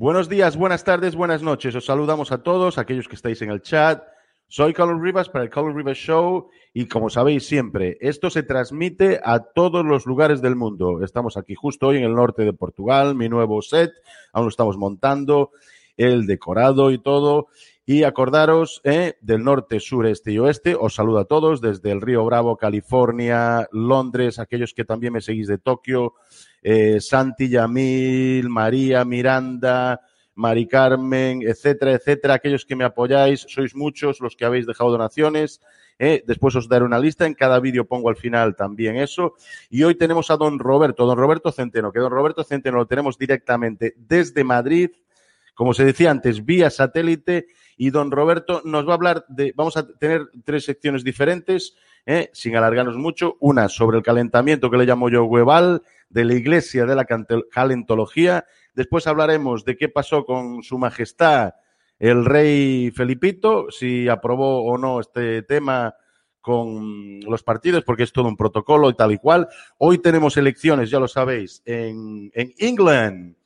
Buenos días, buenas tardes, buenas noches. Os saludamos a todos, aquellos que estáis en el chat. Soy Carlos Rivas para el Carlos Rivas Show y como sabéis siempre, esto se transmite a todos los lugares del mundo. Estamos aquí justo hoy en el norte de Portugal, mi nuevo set, aún lo estamos montando, el decorado y todo. Y acordaros eh, del norte, sur, este y oeste. Os saludo a todos desde el Río Bravo, California, Londres, aquellos que también me seguís de Tokio, eh, Santi, María, Miranda, Mari Carmen, etcétera, etcétera. Aquellos que me apoyáis, sois muchos los que habéis dejado donaciones. Eh. Después os daré una lista. En cada vídeo pongo al final también eso. Y hoy tenemos a don Roberto, don Roberto Centeno, que don Roberto Centeno lo tenemos directamente desde Madrid, como se decía antes, vía satélite y don Roberto nos va a hablar de, vamos a tener tres secciones diferentes, ¿eh? sin alargarnos mucho. Una sobre el calentamiento que le llamo yo hueval, de la Iglesia de la Calentología. Después hablaremos de qué pasó con Su Majestad el Rey Felipito, si aprobó o no este tema con los partidos, porque es todo un protocolo y tal y cual. Hoy tenemos elecciones, ya lo sabéis, en, en England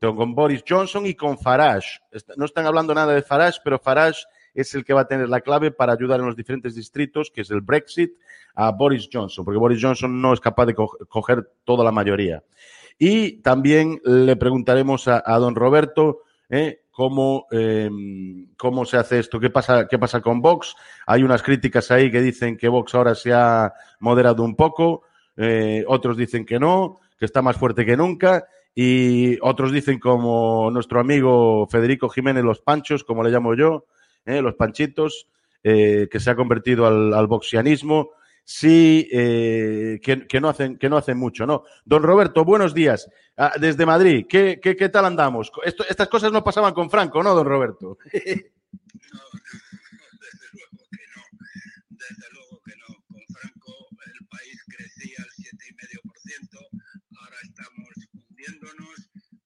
con Boris Johnson y con Farage. No están hablando nada de Farage, pero Farage es el que va a tener la clave para ayudar en los diferentes distritos, que es el Brexit, a Boris Johnson, porque Boris Johnson no es capaz de coger toda la mayoría. Y también le preguntaremos a, don Roberto ¿eh? cómo, em, cómo se hace esto, qué pasa, qué pasa con Vox. Hay unas críticas ahí que dicen que Vox ahora se ha moderado un poco, eh, otros dicen que no que está más fuerte que nunca. Y otros dicen, como nuestro amigo Federico Jiménez, los panchos, como le llamo yo, ¿eh? los panchitos, eh, que se ha convertido al, boxianismo. Sí, eh, que, no hacen, que no hacen mucho, ¿no? Don Roberto, buenos días. Ah, desde Madrid, ¿qué, qué, qué tal andamos? estas cosas no pasaban con Franco, ¿no, don Roberto?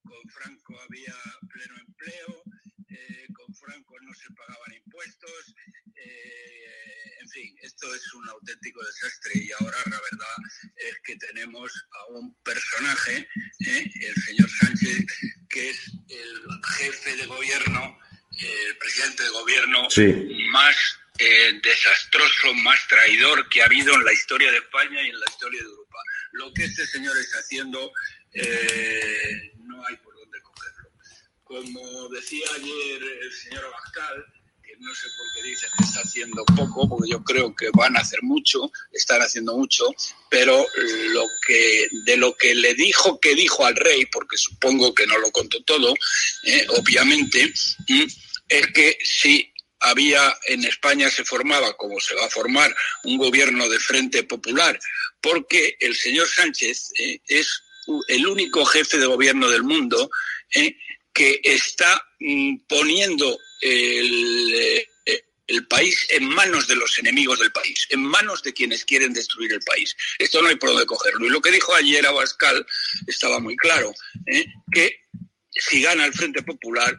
con Franco había pleno empleo, eh, con Franco no se pagaban impuestos, eh, en fin, esto es un auténtico desastre y ahora la verdad es que tenemos a un personaje, eh, el señor Sánchez, que es el jefe de gobierno, el presidente de gobierno más desastroso, más traidor que ha habido en la historia de España y en la historia de Europa. Lo que este señor está haciendo eh, no hay por. Como decía ayer el señor Abascal, que no sé por qué dice que está haciendo poco, porque yo creo que van a hacer mucho, están haciendo mucho, pero lo que, de lo que le dijo que dijo al rey, porque supongo que no lo contó todo, eh, obviamente, es que si había en España se formaba, como se va a formar, un gobierno de frente popular, porque el señor Sánchez eh, es el único jefe de gobierno del mundo eh, que está mm, poniendo eh, el, país en manos de los enemigos del país, en manos de quienes quieren destruir el país. Esto no hay por dónde cogerlo. Y lo que dijo ayer Abascal estaba muy claro, eh, que si gana el Frente Popular,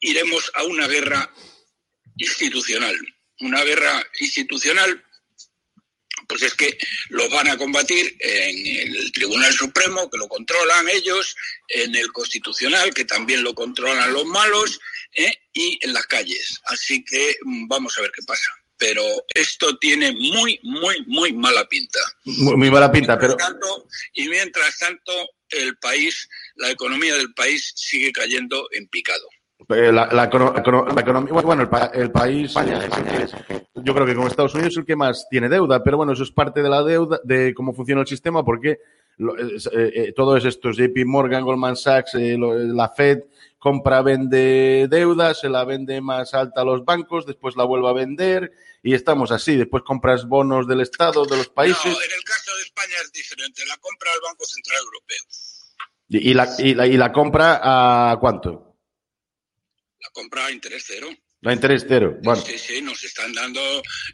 iremos a una guerra institucional. Una guerra institucional pues es que lo van a combatir en el Tribunal Supremo, que lo controlan ellos, en el Constitucional, que también lo controlan los malos, ¿eh? y en las calles. Así que mm, vamos a ver qué pasa. Pero esto tiene muy, muy, muy mala pinta. Muy, mala pinta, pero... y mientras tanto, el país, la economía del país sigue cayendo en picado. Eh, la, economía, bueno, el, país, yo creo que con Estados Unidos es el que más tiene deuda, pero bueno, eso es parte de la deuda, de cómo funciona el sistema, porque eh, eh, todo es esto, JP Morgan, Goldman Sachs, la Fed compra, vende deuda, se la vende más alta a los bancos, después la vuelve a vender y estamos así, después compras bonos del Estado, de los países. No, en el caso de España es diferente, la compra al Banco Central Europeo. ¿Y, la, y, la, y la compra a cuánto? Compra a interés cero. A interés cero, bueno. Sí, sí, nos están dando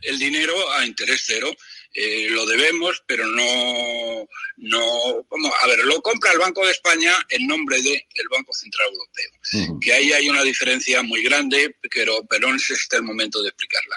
el dinero a interés cero. Eh, lo debemos, pero no, no, vamos, a ver, lo compra el Banco de España en nombre del Banco Central Europeo. Que ahí hay una diferencia muy grande, pero, pero no es este el momento de explicarla.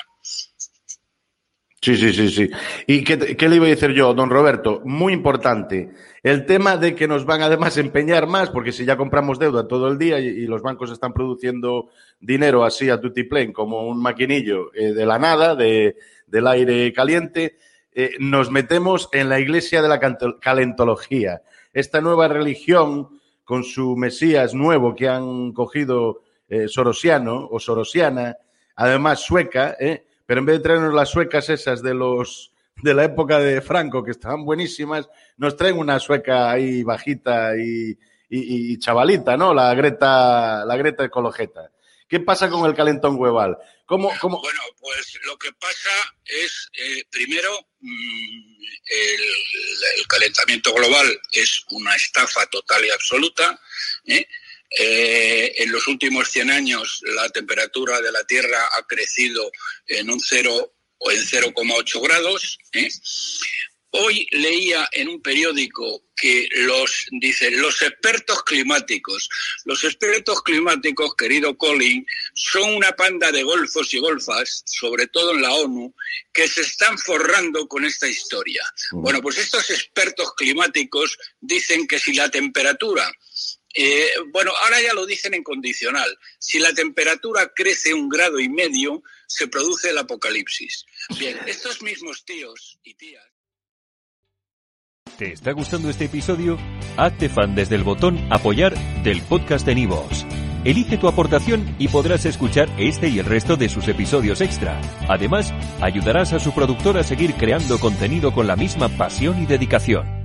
Sí, sí, sí, sí. ¿Y qué, qué, le iba a decir yo, don Roberto? Muy importante. El tema de que nos van además a empeñar más, porque si ya compramos deuda todo el día y, los bancos están produciendo dinero así a tutiplén como un maquinillo eh, de la nada, de, del aire caliente, eh, nos metemos en la iglesia de la calentología. Esta nueva religión con su Mesías nuevo que han cogido eh, sorosiano o sorosiana, además sueca, ¿eh? Pero en vez de traernos las suecas esas de los de la época de Franco, que estaban buenísimas, nos traen una sueca ahí bajita y, y, y chavalita, ¿no? La Greta, la Greta Ecologeta. ¿Qué pasa con el calentón hueval? ¿Cómo, cómo... Bueno, pues lo que pasa es, eh, primero, mmm, el, el, calentamiento global es una estafa total y absoluta. ¿eh? Eh, en los últimos 100 años la temperatura de la Tierra ha crecido en un 0 o en 0,8 grados. ¿eh? Hoy leía en un periódico que los, dicen, los expertos climáticos, los expertos climáticos, querido Colin, son una panda de golfos y golfas, sobre todo en la ONU, que se están forrando con esta historia. Bueno, pues estos expertos climáticos dicen que si la temperatura eh, bueno, ahora ya lo dicen en condicional. Si la temperatura crece un grado y medio, se produce el apocalipsis. Bien, estos mismos tíos y tías. ¿Te está gustando este episodio? Hazte fan desde el botón Apoyar del podcast de Nivos. Elige tu aportación y podrás escuchar este y el resto de sus episodios extra. Además, ayudarás a su productor a seguir creando contenido con la misma pasión y dedicación.